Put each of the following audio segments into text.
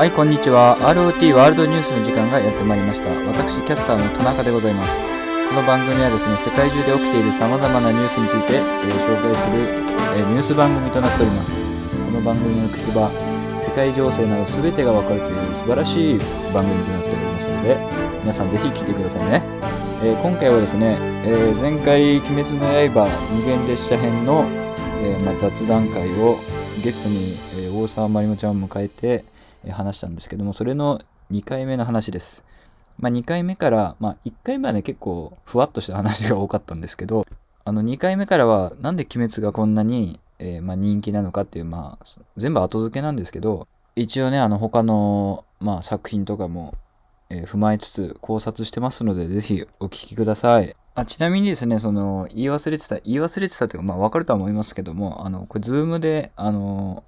はい、こんにちは。ROT ワールドニュースの時間がやってまいりました。私、キャスターの田中でございます。この番組はですね、世界中で起きている様々なニュースについて、えー紹介する、えーニュース番組となっております。この番組を聞けば、世界情勢など全てがわかるという素晴らしい番組となっておりますので、皆さんぜひ聞いてくださいね。えー今回はですね、え前回、鬼滅の刃無限列車編の、えまあ、雑談会をゲストに、え大沢まりもちゃんを迎えて、話したんですけども、それの2回目の話です。まあ、2回目から、まあ、1回目はね、結構ふわっとした話が多かったんですけど、あの2回目からは、なんで鬼滅がこんなに、えーまあ、人気なのかっていう、まあ、全部後付けなんですけど、一応ね、あの他の、まあ、作品とかも、えー踏まえつつ考察してますので、ぜひお聞きください。あちなみにですね、その、言い忘れてた、言い忘れてたというか、まあ、わかるとは思いますけども、あの、これ、ズームで、あの、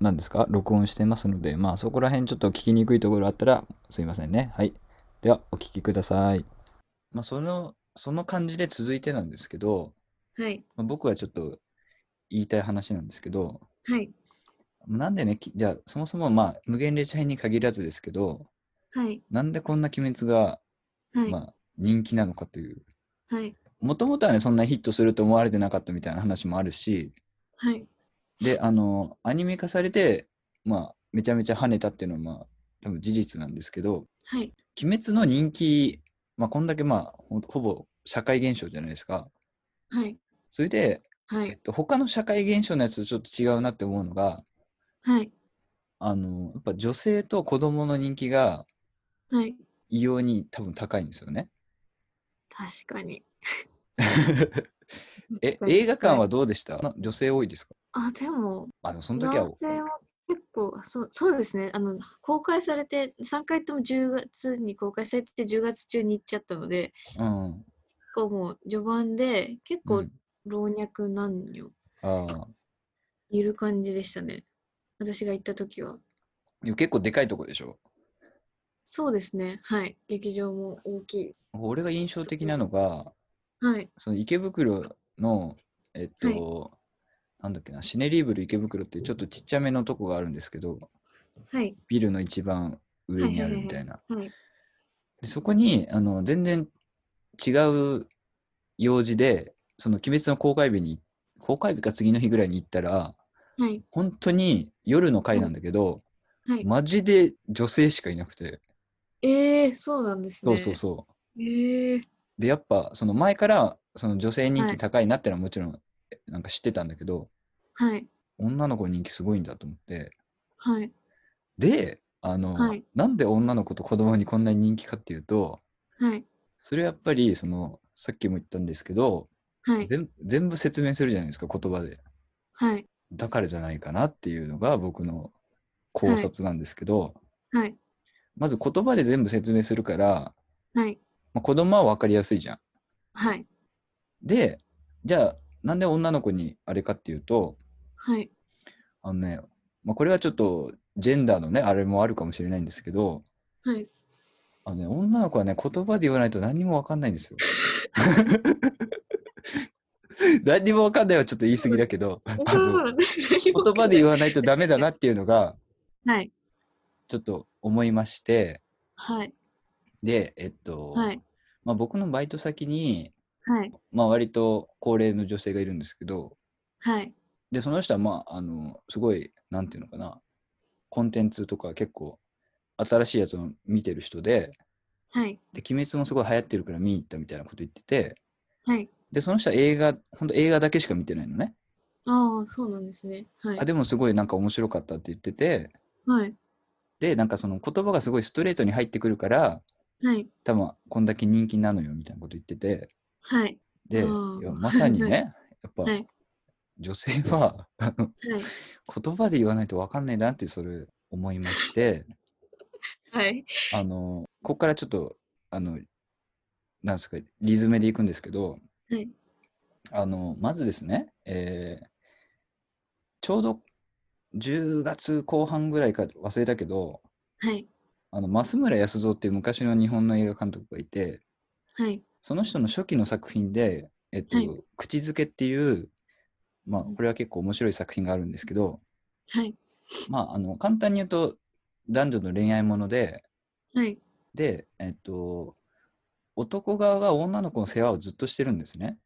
何ですか？録音してますので、まあ、そこら辺ちょっと聞きにくいところあったら、すいませんね。はい。では、お聞きください。まあ、その、その感じで続いてなんですけど、はい。まあ、僕はちょっと言いたい話なんですけど、はい。なんでね、きじゃあ、そもそもまあ、無限列車編に限らずですけど、はい。なんでこんな鬼滅が、はい。まあ、人気なのかという。はい。もともとはね、そんなヒットすると思われてなかったみたいな話もあるし、はい。で、あの、アニメ化されて、まあ、めちゃめちゃ跳ねたっていうのは、まあ、多分事実なんですけど、はい。鬼滅の人気、まあ、こんだけ、まあ、ほほぼ社会現象じゃないですか。はい。それで、はい。えっと、他の社会現象のやつとちょっと違うなって思うのが、はい。あの、やっぱ女性と子供の人気がはい。異様に多分高いんですよね。確かに。え、映画館はどうでした？な女性多いですか？あ、でも、あの、その時は男、性は結構、あそうそうですね。あの、公開されて、3回とも10月に公開されて、10月中に行っちゃったので、うん。結構もう序盤で、結構うん、老若男女。いる感じでしたね。私が行った時は。結構でかいとこでしょ？そうですね。はい。劇場も大きい。俺が印象的なのが、はい。その池袋の、えっと、なんだっけな、シネリーブル池袋ってちょっとちっちゃめのとこがあるんですけど、はい。ビルの一番上にあるみたいな。はい。でそこにあの全然違う用事で、その鬼滅の公開日に、公開日か次の日ぐらいに行ったら、はい。本当に夜の回なんだけど、はい。マジで女性しかいなくて、えー、そうなんですね。そうそうそう。えー、で、やっぱその前からその女性人気はい高いなってのはもちろんなんか知ってたんだけど、はい。女の子人気すごいんだと思って、はい。で、あの、はいなんで女の子と子供にこんなに人気かっていうと、はい。それはやっぱりそのさっきも言ったんですけど、はい。全全部説明するじゃないですか言葉で。はい。だからじゃないかなっていうのが僕の考察なんですけど、はい。まず言葉で全部説明するから、はい。まあ、子供は分かりやすいじゃん。はい。で、じゃあなんで女の子にあれかっていうと、はい。あのね、まあ、これはちょっとジェンダーのね、あれもあるかもしれないんですけど、はい。あのね、女の子はね、言葉で言わないと何にも分かんないんですよ。何にも分かんないはちょっと言い過ぎだけど、あの言葉で言わないとダメだなっていうのがはい。ちょっと思いまして、はい。で、えっと、はい。まあ、僕のバイト先に、はい。まあ、割と高齢の女性がいるんですけど、はい。で、その人は、まあ、あの、すごい、なんていうのかな、コンテンツとか結構、新しいやつを見てる人で、はい。で、鬼滅もすごい流行ってるから見に行ったみたいなこと言ってて、はい。で、その人は映画、本当映画だけしか見てないのね。ああ、そうなんですね。はいあ、。でもすごいなんか面白かったって言ってて、はい。で、なんかその言葉がすごいストレートに入ってくるから、はい。多分こんだけ人気なのよみたいなこと言ってて、はい。で、まさにはいね、やっぱ、はい女性ははい。言葉で言わないと分かんないなってそれ思いまして、はい。あの、ここからちょっと、あの、なんですか、リズムでいくんですけど、はい。あの、まずですね、えーちょうど10月後半ぐらいか忘れたけど、はい。あの、増村康造っていう昔の日本の映画監督がいて、はい。その人の初期の作品で、えっと、はい口づけっていう、まあ、これは結構面白い作品があるんですけど、はい。まあ、あの、簡単に言うと、男女の恋愛もので、はい。で、えっと、男側が女の子の世話をずっとしてるんですね。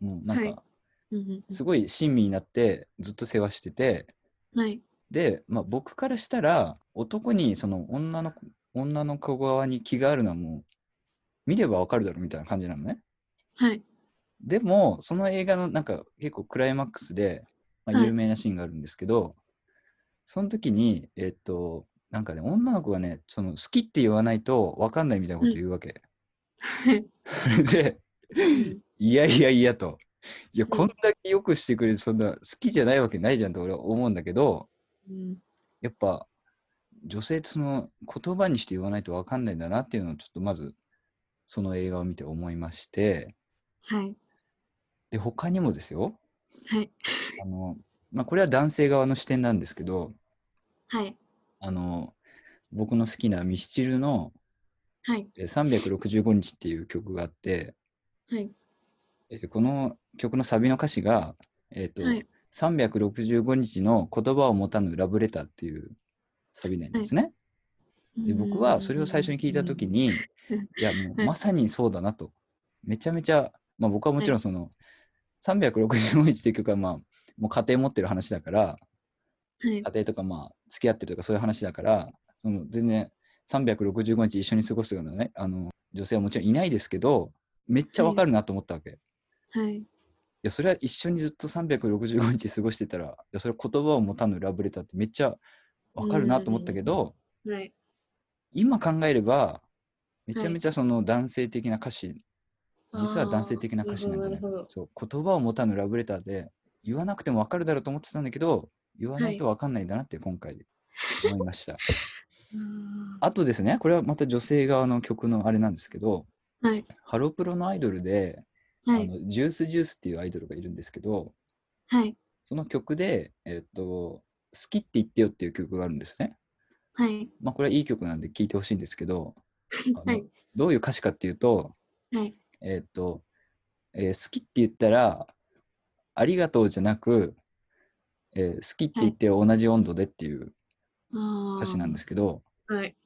もうなんはいか、うんうんすごい親身になってずっと世話してて、うんはい。で、まあ、僕からしたら、男にその女の子女の子側に気があるのはもう、見ればわかるだろうみたいな感じなのね。はい。でも、その映画のなんか結構クライマックスで、まあ、はい有名なシーンがあるんですけど、その時に、えっと、なんかね、女の子がね、その好きって言わないと分かんないみたいなこと言うわけ。はい。そ れで、うんいやいやいやと。いや、うんこんだけよくしてくれる、そんな好きじゃないわけないじゃんと俺は思うんだけど、うんやっぱ女性ってその言葉にして言わないと分かんないんだなっていうのをちょっとまずその映画を見て思いまして、はい。で、他にもですよ、はい。あの、まあ、これは男性側の視点なんですけど、はい。あの、僕の好きなミスチルのはい。えー365日っていう曲があって、はい。えーこの曲のサビの歌詞が、えっ、と、はい。365日の言葉を持たぬラブレターっていうサビなんですね。で僕はそれを最初に聞いたときに、いやもうはいまさにそうだなと。めちゃめちゃ、まあ、僕はもちろんその、365日っていう曲はまあもう家庭持ってる話だから、はい。家庭とかまあ付き合ってるとかそういう話だから、その全然365日一緒に過ごすようなね、あの女性はもちろんいないですけど、めっちゃわかるなと思ったわけ。いはい。や、それは一緒にずっと365日過ごしてたら、いや、それ言葉を持たぬラブレターってめっちゃわかるなと思ったけど、はい。今考えれば、めちゃめちゃその男性的な歌詞、実は男性的な歌詞なんじゃない？そう言葉を持たぬラブレターで言わなくても分かるだろうと思ってたんだけど言わないと分かんないんだなって今回思いました、ああとですねこれはまた女性側の曲のあれなんですけどーはい。ハロプロのアイドルで、はい。あのジュースジュースっていうアイドルがいるんですけどはい。その曲で、えっと好きって言ってよっていう曲があるんですねはい。まあこれはいい曲なんで聴いてほしいんですけど はい。どういう歌詞かっていうとはい。えーっと、えー好きって言ったら、ありがとうじゃなく、えー好きって言って同じ温度でっていうあ歌詞なんですすけど、はい。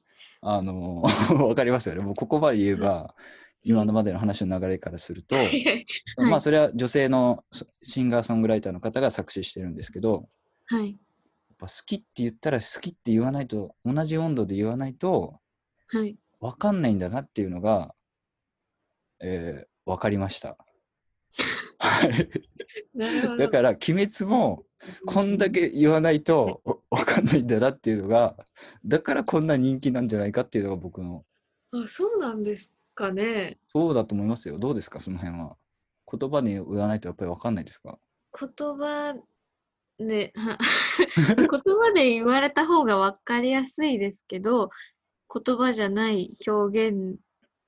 あのー わかりますよね。もうここまで言えば、今のまでの話の流れからすると、はい。まあそれは女性のシシンガーソングライターの方が作詞してるんですけど、はい。ぱ好きって言ったら好きって言わないと、同じ温度で言わないとはい。分かんないんだなっていうのが、えー、分かりました。だから、鬼滅も、こんだけ言わないとおわかんないんだなっていうのが、だからこんな人気なんじゃないかっていうのが僕の、あ、そうなんですかね。そうだと思いますよ。どうですか、その辺は。言葉で言わないとやっぱりわかんないですか？言葉で、は 言葉で言われた方が分かりやすいですけど、言葉じゃない表現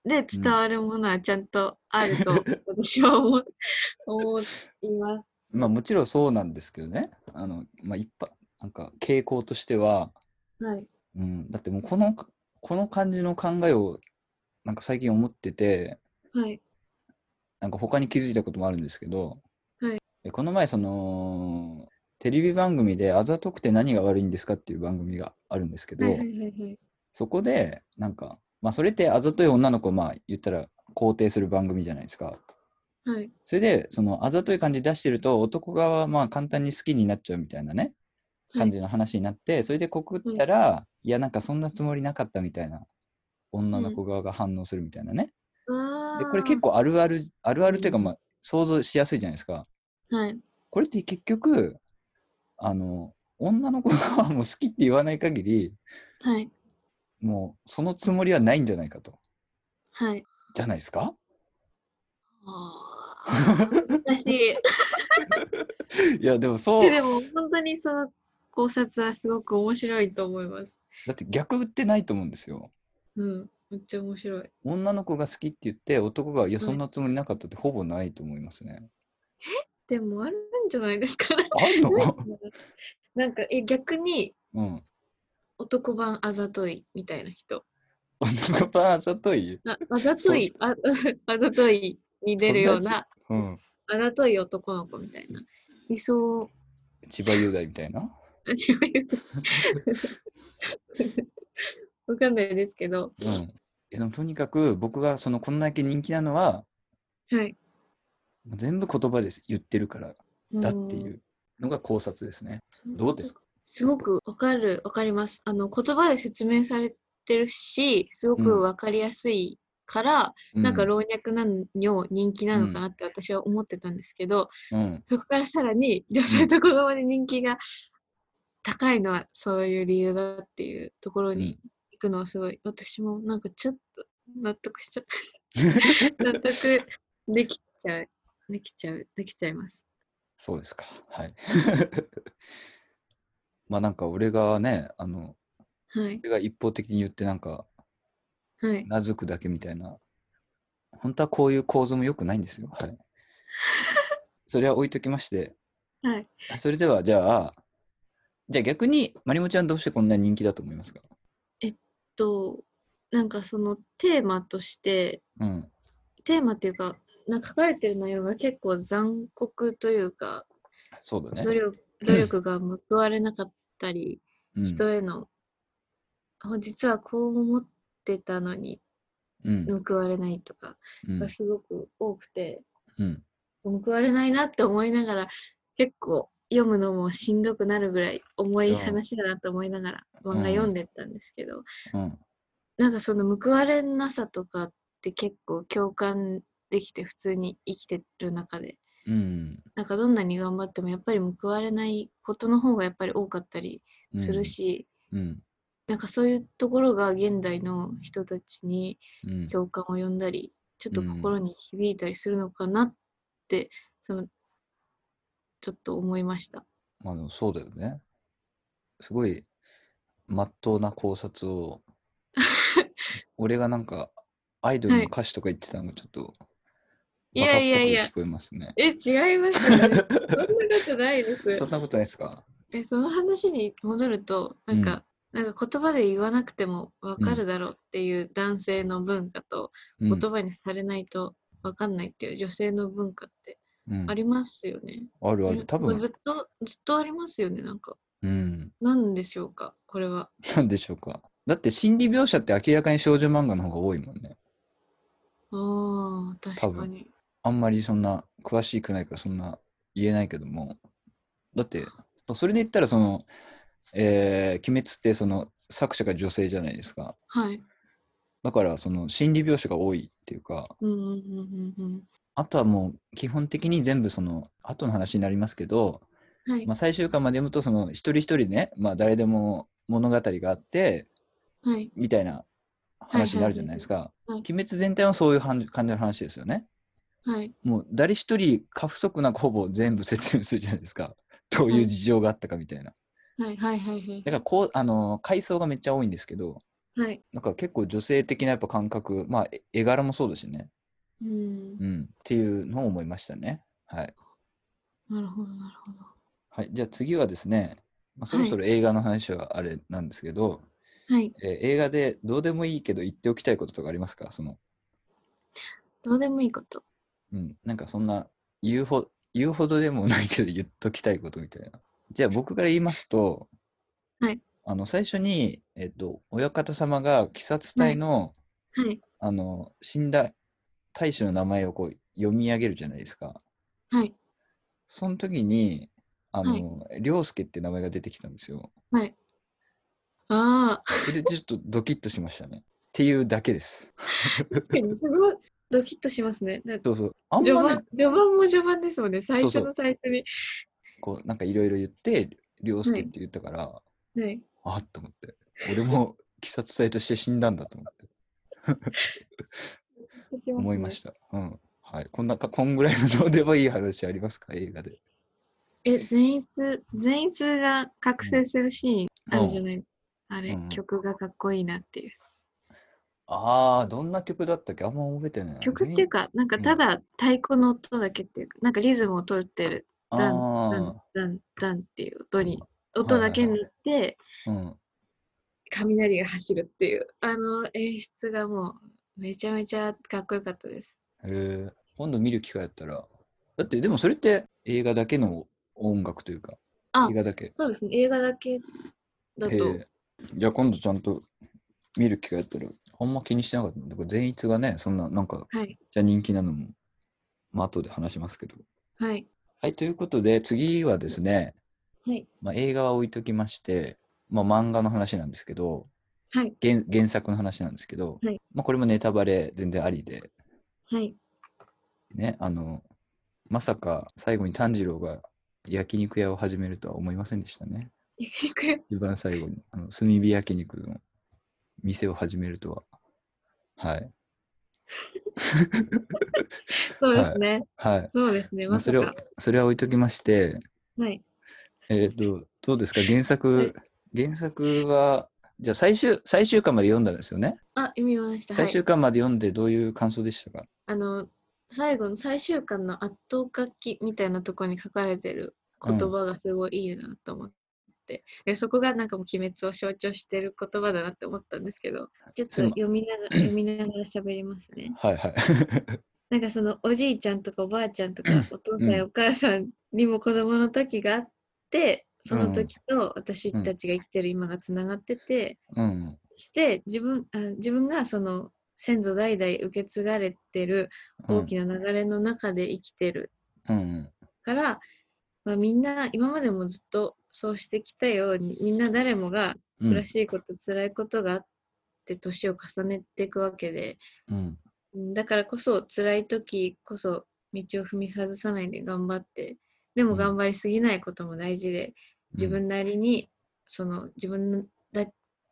で伝わるものはちゃんとあると私は思う思います。まあもちろんそうなんですけどね。あの、まあ一般、なんか傾向としては、はい。うん、だってもうこの、この感じの考えを、なんか最近思ってて、はい。なんか他に気づいたこともあるんですけど、はいえこの前、その、テレビ番組であざとくて何が悪いんですかっていう番組があるんですけど、はいはいはいはい。そこで、なんか、まあそれってあざとい女の子をまあ言ったら肯定する番組じゃないですか。はい。それで、そのあざとい感じ出してると男側はまあ簡単に好きになっちゃうみたいなね、感じの話になって、それで告ったら、いやなんかそんなつもりなかったみたいな女の子側が反応するみたいなね。あで、これ結構あるある、あるあるというかまあ想像しやすいじゃないですか。構。はい。これって結局、あの、女の子がもう好きって言わない限り、はい。もうそのつもりはないんじゃないかと。はい。じゃないですか？ああ。難しい。いや、でもそう、でも本当にその考察はすごく面白いと思います。だって逆ってないと思うんですよ。うん。めっちゃ面白い。女の子が好きって言って、男が、いや、はいそんなつもりなかったってほぼないと思いますね。でもあるんじゃないですかね。あるの？なんか、え、逆にうん。男版あざといみたいな人。男版あざとい？ああざとい、あ あざといに出るような、うん。あざとい男の子みたいな。理想、千葉雄大みたいな？あ違うわかんないですけど、うん。えでもとにかく僕がそのこんだけ人気なのは、はい。全部言葉で言ってるからだっていうのが考察ですね。どうですか？すごくわかる、わかります。あの、言葉で説明されてるし、すごくわかりやすいから、なんかう老若男女人気なのかなって私は思ってたんですけど、うん、そこからさらに女性と子供で人気が高いのはそういう理由だっていうところうんに行くのはすごい、私もなんかちょっと納得しちゃう。納得できちゃう。できちゃう。できちゃいます。そうですか。はい。まあなんか俺がね、あの、はい。俺が一方的に言ってなんか、はい。なずくだけみたいな。本当はこういう構図も良くないんですよ。はい。それは置いときまして、はい。それではじゃあ、じゃあ逆に、まりもちゃんどうしてこんなに人気だと思いますか？と、なんかそのテーマとして、うん。テーマっていうか、な書かれてる内容が結構残酷というか、そうだね努。力努力が報われなかったり、うん。人への、あ実はこう思ってたのにうん。報われないとかうんがすごく多くて、うん。報われないなって思いながら、結構読むのもしんどくなるぐらい重いうん話だなと思いながら漫うん画読んでったんですけど、うん。なんかその報われなさとかって結構共感できて普通に生きてる中で、うん。なんかどんなに頑張ってもやっぱり報われないことの方がやっぱり多かったりするし、うん。なんかそういうところが現代の人たちにうん。共感を呼んだり、ちょっとうん心に響いたりするのかなって、そのちょっと思いました。まあでもそうだよね。すごい、まっとうな考察を、俺がなんか、アイドルの歌詞とか言ってたのがちょっと、いやいやいやバカっぽく聞こえますね。え、違いますよね。そんなことないです。そんなことないですか？えその話に戻るとなんか、なんか言葉で言わなくても分かるだろうっていう男性の文化と、うん言葉にされないと分かんないっていう女性の文化ってうんありますよね。あるある。多分ずっとずっとありますよねなんか。うん。なんでしょうかこれは。なんでしょうか？だって心理描写って明らかに少女漫画の方が多いもんね。ああ確かに。あんまりそんな詳しくないからそんな言えないけども。だって、それで言ったらその、えー、鬼滅ってその作者が女性じゃないですか。はい。だからその心理描写が多いっていうか、うんうんうんうんうん。あとはもう基本的に全部その後の話になりますけど、はい。まあ、最終巻まで読むとその一人一人ね、まあ、誰でも物語があってはい。みたいな話になるじゃないですか。はい鬼滅全体はそういう感じの話ですよね。はい。もう誰一人過不足なくほぼ全部説明するじゃないですか。どういう事情があったかみたいな。はいはいはいはいだからこう、あの階層がめっちゃ多いんですけど、はい。なんか結構女性的なやっぱ感覚、まあえ絵柄もそうだしね。うん。うん。っていうのを思いましたね。はい。なるほどなるほど。はい。じゃあ次はですね、まあ、そろそろ映画の話はあれなんですけど、はい。えー映画でどうでもいいけど言っておきたいこととかありますか？その、どうでもいいこと。うん。なんかそんな言うほ言うほどでもないけど言っときたいことみたいな。じゃあ僕から言いますと、はい。あの最初に、えっと、親方様が鬼殺隊の、はい。あの死んだ大使の名前をこう読み上げるじゃないですか。はい。その時に、あの、涼介って名前が出てきたんですよ。はい。ああ、それでちょっとドキッとしましたね。っていうだけです。確かにすごいドキッとしますね。そうそう。あんまね序盤、序盤も序盤ですもんね。最初の最初に。こうなんかいろいろ言って、涼介って言ったから、はい。あっと思って。俺も鬼殺隊として死んだんだと思って 思いました。うん。はい。こんなか、こんぐらいのどうでもいい話ありますか？映画で。え、善逸、善逸が覚醒するシーンあるじゃない、あれ、うん曲がかっこいいなっていう。ああ、どんな曲だったっけ？あんま覚えてないな。曲っていうか、なんかうんただ太鼓の音だけっていうか、なんかリズムを取ってる、あダン、ダあン、ダン、ダンっていう音に、音だけになって、ー、うん。雷が走るっていう、あの演出がもう、めちゃめちゃかっこよかったです。へえ今度見る機会あったら。だって、でもそれって映画だけの音楽というか、あ映画だけ。そうですね、映画だけだと、じゃあ今度ちゃんと見る機会あったら、あんま気にしてなかった。だから善逸がね、そんな、なんか、はい。じゃあ人気なのも、まあ後で話しますけど。はい。はい、ということで、次はですね、はい。まあ、映画は置いときまして、まあ、漫画の話なんですけど、はい。原原作の話なんですけど、はいまあ、これもネタバレ全然ありで、はい。ね、あの、まさか最後に炭治郎が焼肉屋を始めるとは思いませんでしたね。焼肉屋？一番最後に、あの炭火焼肉の店を始めるとは。はい。そうですね。はい。そうですね。まあ、それをそれは置いときまして、はい。えっ、と、どうですか？原作、はい原作は、じゃあ最終、最終巻まで読んだんですよね？あ、読みました。はい。最終巻まで読んでどういう感想でしたか、あの、最後の最終巻の圧倒書きみたいなところに書かれてる言葉がすごいいいなと思って、でそこがなんかもう鬼滅を象徴してる言葉だなって思ったんですけど、ちょっと読みながら 読みながら喋りますね。はいはい。なんかそのおじいちゃんとかおばあちゃんとか お父さんやお母さんにも子供の時があって、その時と私たちが生きてる今がつながってて、うん。して自分あ自分がその先祖代々受け継がれてる大きな流れの中で生きてるうんうん。から、まあ、みんな今までもずっとそうしてきたようにみんな誰もがうん苦しいこと、辛いことがあって年を重ねていくわけでうん。うんだからこそ辛い時こそ道を踏み外さないで頑張ってでもうん頑張りすぎないことも大事で、自分なりにその自分だ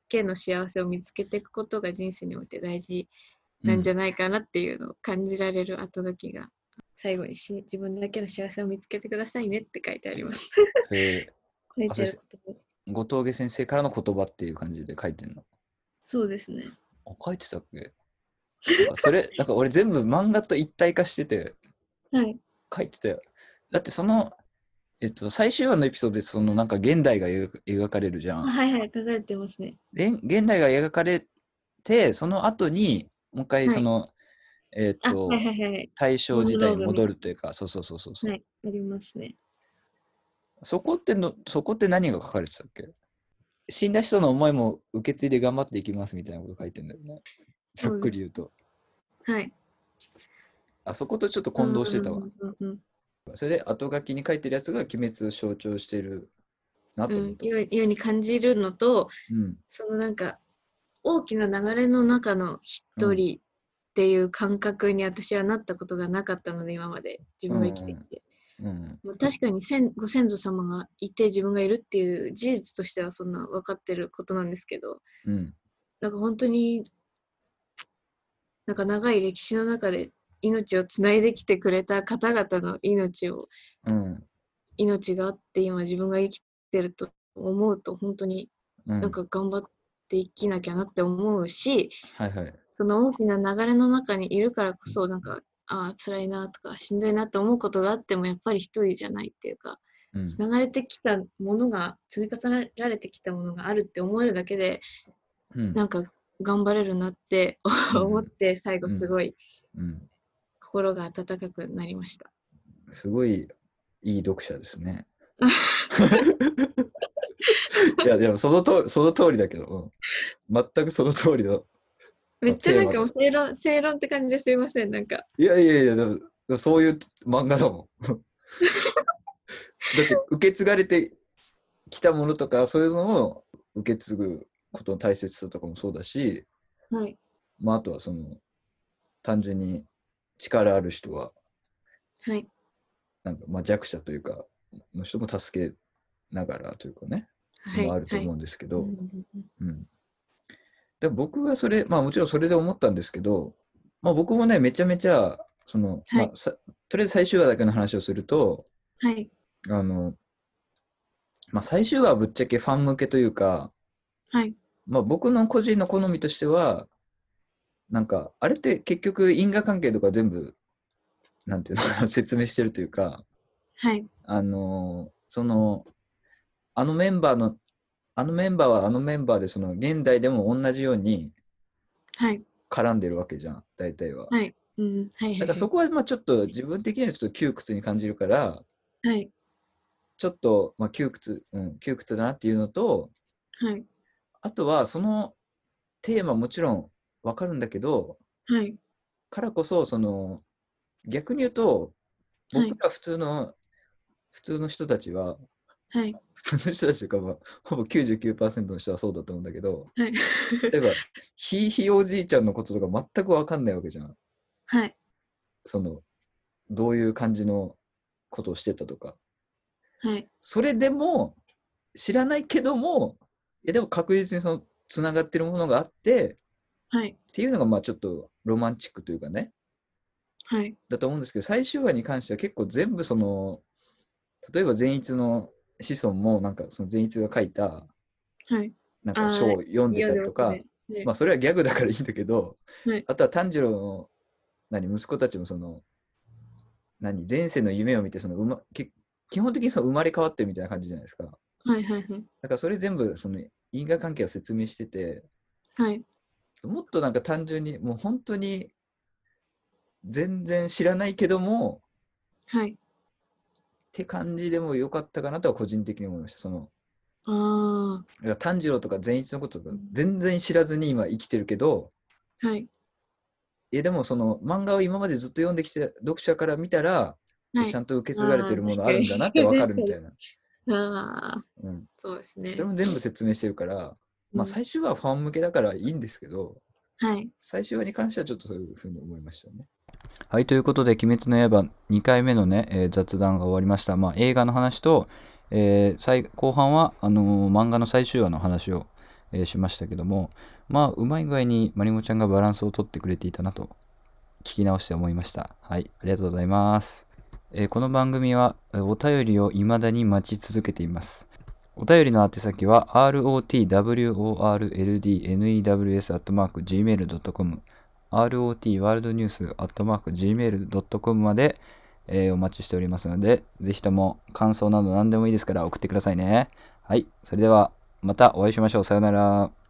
けの幸せを見つけていくことが人生において大事なんじゃないかなっていうのを感じられる後書きが最後にし自分だけの幸せを見つけてくださいねって書いてあります。うんえ後藤家先生からの言葉っていう感じで書いてんの？そうですね。あ、書いてたっけ？それ、なんか俺全部漫画と一体化しててはい。書いてたよ。だってその、えっと、最終話のエピソードでそのなんか現代が描かれるじゃん。あはいはい、書かれてますね。で現代が描かれて、その後にもう一回はいその、えっあ、と、はいはいはいはい。大正時代に戻るというか、そうそうそうそうそう、はい、ありますね。そこっての、そこって何が書かれてたっけ？死んだ人の思いも受け継いで頑張っていきますみたいなこと書いてんだよね。ざっくり言うと。はい。あそことちょっと混同してたわ。それで後書きに書いてるやつが鬼滅を象徴してるなと思った。ようように感じるのと、うん。そのなんか大きな流れの中の一人っていう感覚に私はなったことがなかったので今まで自分が生きてきて、うん。確かに先ご先祖様がいて自分がいるっていう事実としてはそんな分かってることなんですけどうん。なんか本当になんか長い歴史の中で命をつないできてくれた方々の命をうん。命があって今自分が生きてると思うと本当にうん。なんか頑張って生きなきゃなって思うし、はいはい。その大きな流れの中にいるからこそなんかああ辛いなとかしんどいなと思うことがあってもやっぱり一人じゃないっていうかうん。つながれてきたものが積み重ねられてきたものがあるって思えるだけでうん。なんか頑張れるなってうん 思って最後すごいうん。心が温かくなりました。すごいいい読者ですね。いや、でもそのとその通りだけど、うん、全くその通りの。めっちゃなんか正論正論って感じですいませんなんか。いやいやいや、そういう漫画だもん。だって受け継がれてきたものとか、そういうのを受け継ぐことの大切さとかもそうだし、はい。まあ、あとはその単純に力ある人ははい。なんかまあ弱者というかの人も助けながらというかね、はいもあると思はい。うんですけど、うんうんうん。うん。で僕がそれ、まあもちろんそれで思ったんですけど、まあ僕もね、めちゃめちゃ、その、はい。まあさ、とりあえず最終話だけの話をすると、はい。あの、まあ最終話はぶっちゃけファン向けというか、はい。まあ僕の個人の好みとしては、なんか、あれって結局因果関係とか全部、なんていうの、説明してるというか、はい。あのその、あのメンバーの、あのメンバーはあのメンバーで、その現代でも同じようにはい。絡んでるわけじゃん、大体は。はい。うん。はいはいだからそこはまあちょっと自分的にはちょっと窮屈に感じるから、はい。ちょっとまあ窮屈、うん、窮屈だなっていうのと、はい。あとはそのテーマもちろんわかるんだけど、はい。からこそ、その、逆に言うと、はい僕ら普通の、普通の人たちは、はい。普通の人たちというか、まあ、ほぼ99%の人はそうだと思うんだけど、はい。例えば、ひいひいおじいちゃんのこととか全くわかんないわけじゃん。はい。その、どういう感じのことをしてたとか。はい。それでも、知らないけども、いやでも確実にその、つながってるものがあって、はい。っていうのが、まあちょっとロマンチックというかね、はい。だと思うんですけど、最終話に関しては結構全部その、例えば善逸の子孫も、なんかその善逸が書いた、はい。なんか書を読んでたりとか、ねまあそれはギャグだからいいんだけど、はいあとは炭治郎の何息子たちもその何前世の夢を見てその、うま、け基本的にその生まれ変わってるみたいな感じじゃないですか。はい。はい。はい。だからそれ全部その因果関係を説明してて、はい。もっとなんか単純にもう本当に全然知らないけどもはい。って感じでもよかったかなとは個人的に思いました。そのあだから炭治郎とか善逸のこととか全然知らずに今生きてるけど、あ。はい。いやでもその漫画を今までずっと読んできて読者から見たら、はいちゃんと受け継がれてるものあるんだなってわかるみたいな。ああ、うん、そうですねそれ。も全部説明してるから、まあうん最終話はファン向けだからいいんですけど、はい。最終話に関してはちょっとそういうふうに思いましたね。はい、ということで、鬼滅の刃2回目のね、えー雑談が終わりました。まあ映画の話と、えー最後半は、あのー漫画の最終話の話を、えーしましたけども、まあうまい具合にまりもちゃんがバランスをとってくれていたなと聞き直して思いました。はい、ありがとうございます。えーこの番組はお便りを未だに待ち続けています。お便りの宛先は rotworldnews.gmail.com rot ワールドニュース .gmail.com まで、えーお待ちしておりますので、ぜひとも感想など何でもいいですから送ってくださいね。はい。それではまたお会いしましょう。さよなら。